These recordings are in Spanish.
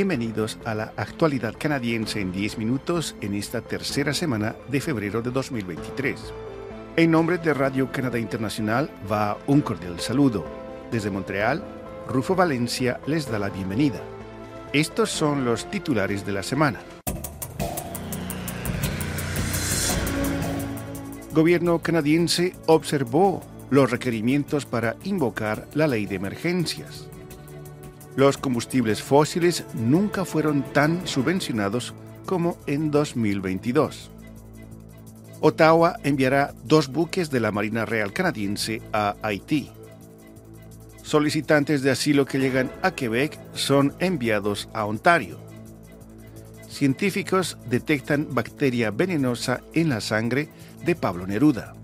Bienvenidos a la actualidad canadiense en 10 minutos en esta tercera semana de febrero de 2023. En nombre de Radio Canadá Internacional va un cordial saludo. Desde Montreal, Rufo Valencia les da la bienvenida. Estos son los titulares de la semana. Gobierno canadiense observó los requerimientos para invocar la ley de emergencias. Los combustibles fósiles nunca fueron tan subvencionados como en 2022. Ottawa enviará dos buques de la Marina Real Canadiense a Haití. Solicitantes de asilo que llegan a Quebec son enviados a Ontario. Científicos detectan bacteria venenosa en la sangre de Pablo Neruda.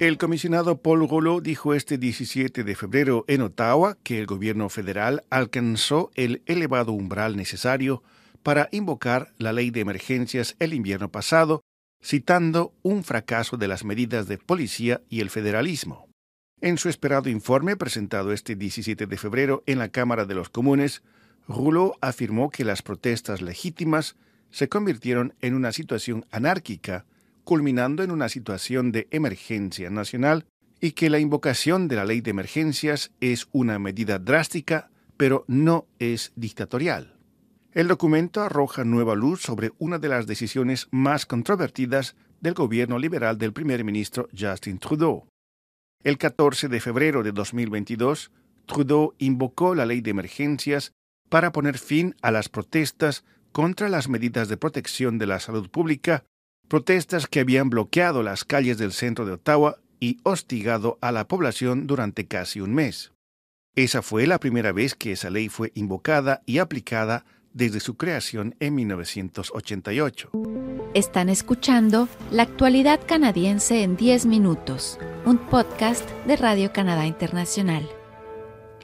El comisionado Paul Rouleau dijo este 17 de febrero en Ottawa que el gobierno federal alcanzó el elevado umbral necesario para invocar la ley de emergencias el invierno pasado, citando un fracaso de las medidas de policía y el federalismo. En su esperado informe presentado este 17 de febrero en la Cámara de los Comunes, Rouleau afirmó que las protestas legítimas se convirtieron en una situación anárquica culminando en una situación de emergencia nacional y que la invocación de la ley de emergencias es una medida drástica, pero no es dictatorial. El documento arroja nueva luz sobre una de las decisiones más controvertidas del gobierno liberal del primer ministro Justin Trudeau. El 14 de febrero de 2022, Trudeau invocó la ley de emergencias para poner fin a las protestas contra las medidas de protección de la salud pública protestas que habían bloqueado las calles del centro de Ottawa y hostigado a la población durante casi un mes. Esa fue la primera vez que esa ley fue invocada y aplicada desde su creación en 1988. Están escuchando La actualidad canadiense en 10 minutos, un podcast de Radio Canadá Internacional.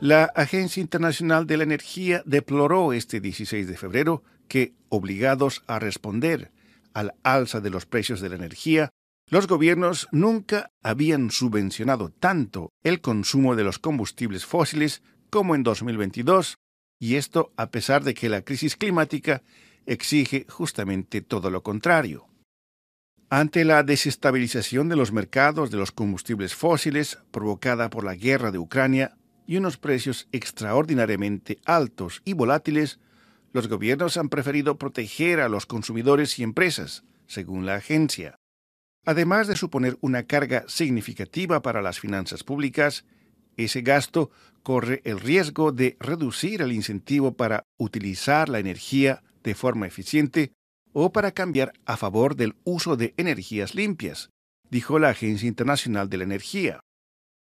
La Agencia Internacional de la Energía deploró este 16 de febrero que, obligados a responder al alza de los precios de la energía, los gobiernos nunca habían subvencionado tanto el consumo de los combustibles fósiles como en 2022, y esto a pesar de que la crisis climática exige justamente todo lo contrario. Ante la desestabilización de los mercados de los combustibles fósiles provocada por la guerra de Ucrania y unos precios extraordinariamente altos y volátiles, los gobiernos han preferido proteger a los consumidores y empresas, según la agencia. Además de suponer una carga significativa para las finanzas públicas, ese gasto corre el riesgo de reducir el incentivo para utilizar la energía de forma eficiente o para cambiar a favor del uso de energías limpias, dijo la Agencia Internacional de la Energía.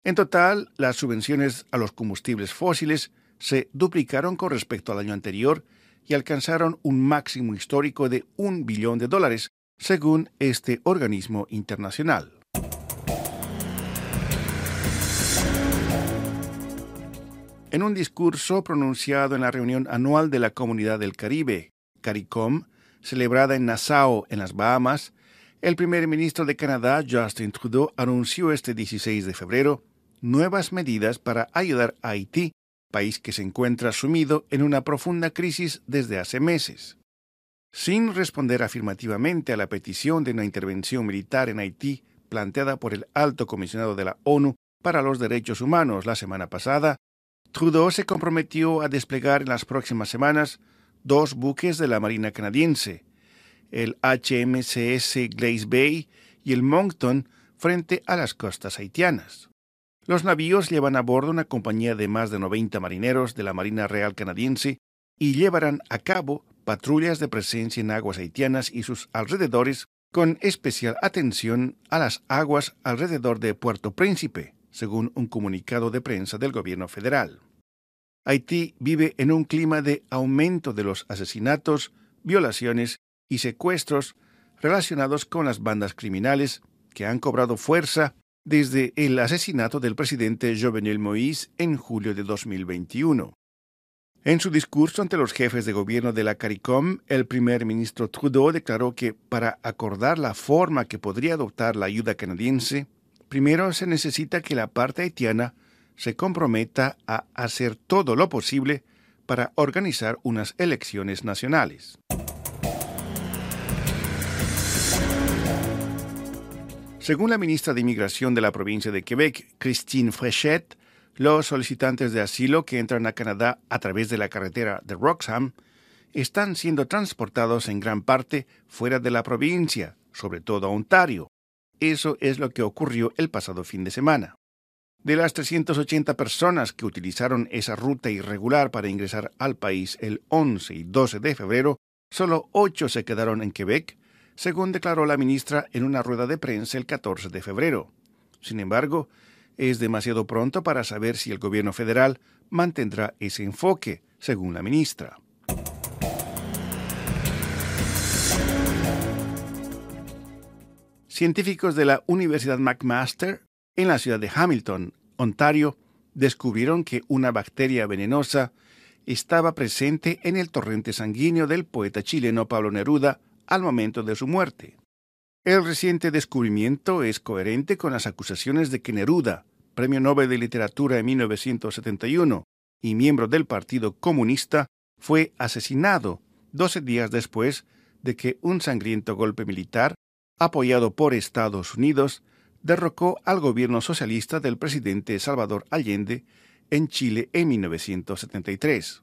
En total, las subvenciones a los combustibles fósiles se duplicaron con respecto al año anterior y alcanzaron un máximo histórico de un billón de dólares, según este organismo internacional. En un discurso pronunciado en la reunión anual de la Comunidad del Caribe, CARICOM, celebrada en Nassau, en las Bahamas, el primer ministro de Canadá, Justin Trudeau, anunció este 16 de febrero nuevas medidas para ayudar a Haití país que se encuentra sumido en una profunda crisis desde hace meses. Sin responder afirmativamente a la petición de una intervención militar en Haití planteada por el alto comisionado de la ONU para los Derechos Humanos la semana pasada, Trudeau se comprometió a desplegar en las próximas semanas dos buques de la Marina canadiense, el HMCS Glace Bay y el Moncton, frente a las costas haitianas. Los navíos llevan a bordo una compañía de más de 90 marineros de la Marina Real Canadiense y llevarán a cabo patrullas de presencia en aguas haitianas y sus alrededores con especial atención a las aguas alrededor de Puerto Príncipe, según un comunicado de prensa del gobierno federal. Haití vive en un clima de aumento de los asesinatos, violaciones y secuestros relacionados con las bandas criminales que han cobrado fuerza desde el asesinato del presidente Jovenel Moïse en julio de 2021. En su discurso ante los jefes de gobierno de la CARICOM, el primer ministro Trudeau declaró que para acordar la forma que podría adoptar la ayuda canadiense, primero se necesita que la parte haitiana se comprometa a hacer todo lo posible para organizar unas elecciones nacionales. Según la ministra de Inmigración de la provincia de Quebec, Christine Fréchette, los solicitantes de asilo que entran a Canadá a través de la carretera de Roxham están siendo transportados en gran parte fuera de la provincia, sobre todo a Ontario. Eso es lo que ocurrió el pasado fin de semana. De las 380 personas que utilizaron esa ruta irregular para ingresar al país el 11 y 12 de febrero, solo 8 se quedaron en Quebec, según declaró la ministra en una rueda de prensa el 14 de febrero. Sin embargo, es demasiado pronto para saber si el gobierno federal mantendrá ese enfoque, según la ministra. Científicos de la Universidad McMaster en la ciudad de Hamilton, Ontario, descubrieron que una bacteria venenosa estaba presente en el torrente sanguíneo del poeta chileno Pablo Neruda al momento de su muerte. El reciente descubrimiento es coherente con las acusaciones de que Neruda, Premio Nobel de Literatura en 1971 y miembro del Partido Comunista, fue asesinado 12 días después de que un sangriento golpe militar, apoyado por Estados Unidos, derrocó al gobierno socialista del presidente Salvador Allende en Chile en 1973.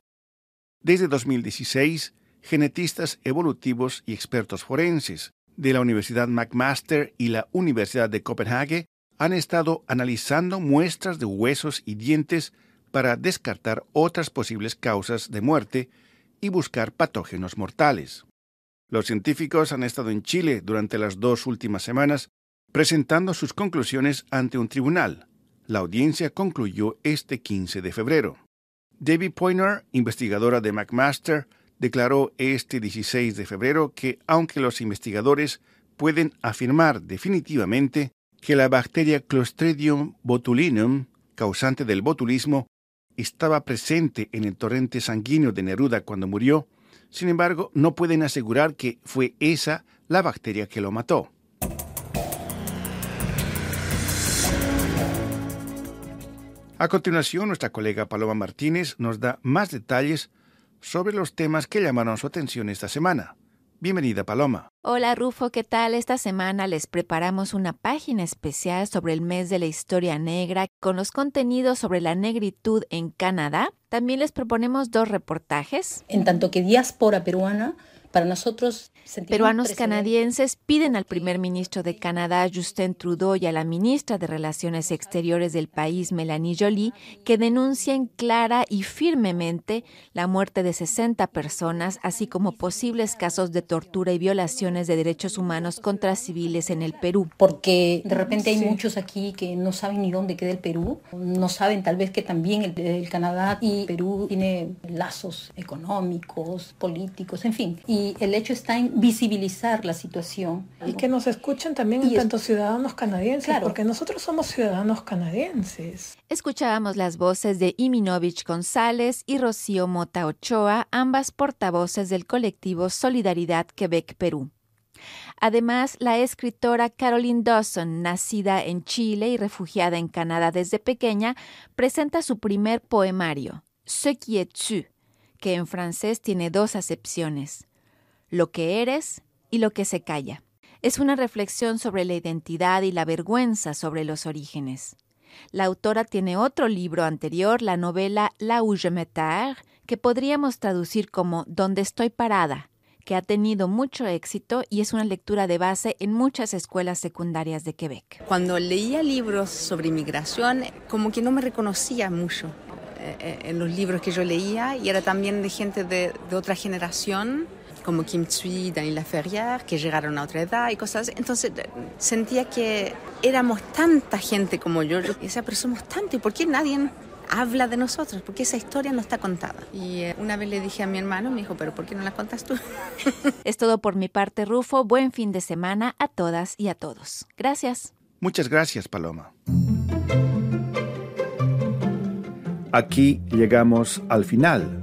Desde 2016, genetistas evolutivos y expertos forenses de la Universidad McMaster y la Universidad de Copenhague han estado analizando muestras de huesos y dientes para descartar otras posibles causas de muerte y buscar patógenos mortales. Los científicos han estado en Chile durante las dos últimas semanas presentando sus conclusiones ante un tribunal. La audiencia concluyó este 15 de febrero. Debbie Poiner, investigadora de McMaster, declaró este 16 de febrero que aunque los investigadores pueden afirmar definitivamente que la bacteria Clostridium botulinum, causante del botulismo, estaba presente en el torrente sanguíneo de Neruda cuando murió, sin embargo, no pueden asegurar que fue esa la bacteria que lo mató. A continuación, nuestra colega Paloma Martínez nos da más detalles sobre los temas que llamaron su atención esta semana. Bienvenida, Paloma. Hola, Rufo, ¿qué tal? Esta semana les preparamos una página especial sobre el mes de la historia negra con los contenidos sobre la negritud en Canadá. También les proponemos dos reportajes. En tanto que diáspora peruana, para nosotros Peruanos canadienses piden al primer ministro de Canadá, Justin Trudeau, y a la ministra de Relaciones Exteriores del país, Melanie Jolie, que denuncien clara y firmemente la muerte de 60 personas, así como posibles casos de tortura y violaciones de derechos humanos contra civiles en el Perú. Porque de repente hay muchos aquí que no saben ni dónde queda el Perú, no saben tal vez que también el, el Canadá y Perú tiene lazos económicos, políticos, en fin. Y el hecho está en visibilizar la situación. Y que nos escuchen también en tanto ciudadanos canadienses, porque nosotros somos ciudadanos canadienses. Escuchábamos las voces de Iminovich González y Rocío Mota Ochoa, ambas portavoces del colectivo Solidaridad Quebec Perú. Además, la escritora Caroline Dawson, nacida en Chile y refugiada en Canadá desde pequeña, presenta su primer poemario, Ce qui est tu, que en francés tiene dos acepciones lo que eres y lo que se calla. Es una reflexión sobre la identidad y la vergüenza sobre los orígenes. La autora tiene otro libro anterior, la novela La où que podríamos traducir como Donde estoy parada, que ha tenido mucho éxito y es una lectura de base en muchas escuelas secundarias de Quebec. Cuando leía libros sobre inmigración, como que no me reconocía mucho eh, eh, en los libros que yo leía y era también de gente de otra generación como Kim Tsui, Daniela Ferrier, que llegaron a otra edad y cosas así. Entonces sentía que éramos tanta gente como yo. Yo decía, pero somos tantos, ¿y por qué nadie habla de nosotros? Porque esa historia no está contada. Y eh, una vez le dije a mi hermano, me dijo, pero ¿por qué no la contas tú? es todo por mi parte, Rufo. Buen fin de semana a todas y a todos. Gracias. Muchas gracias, Paloma. Aquí llegamos al final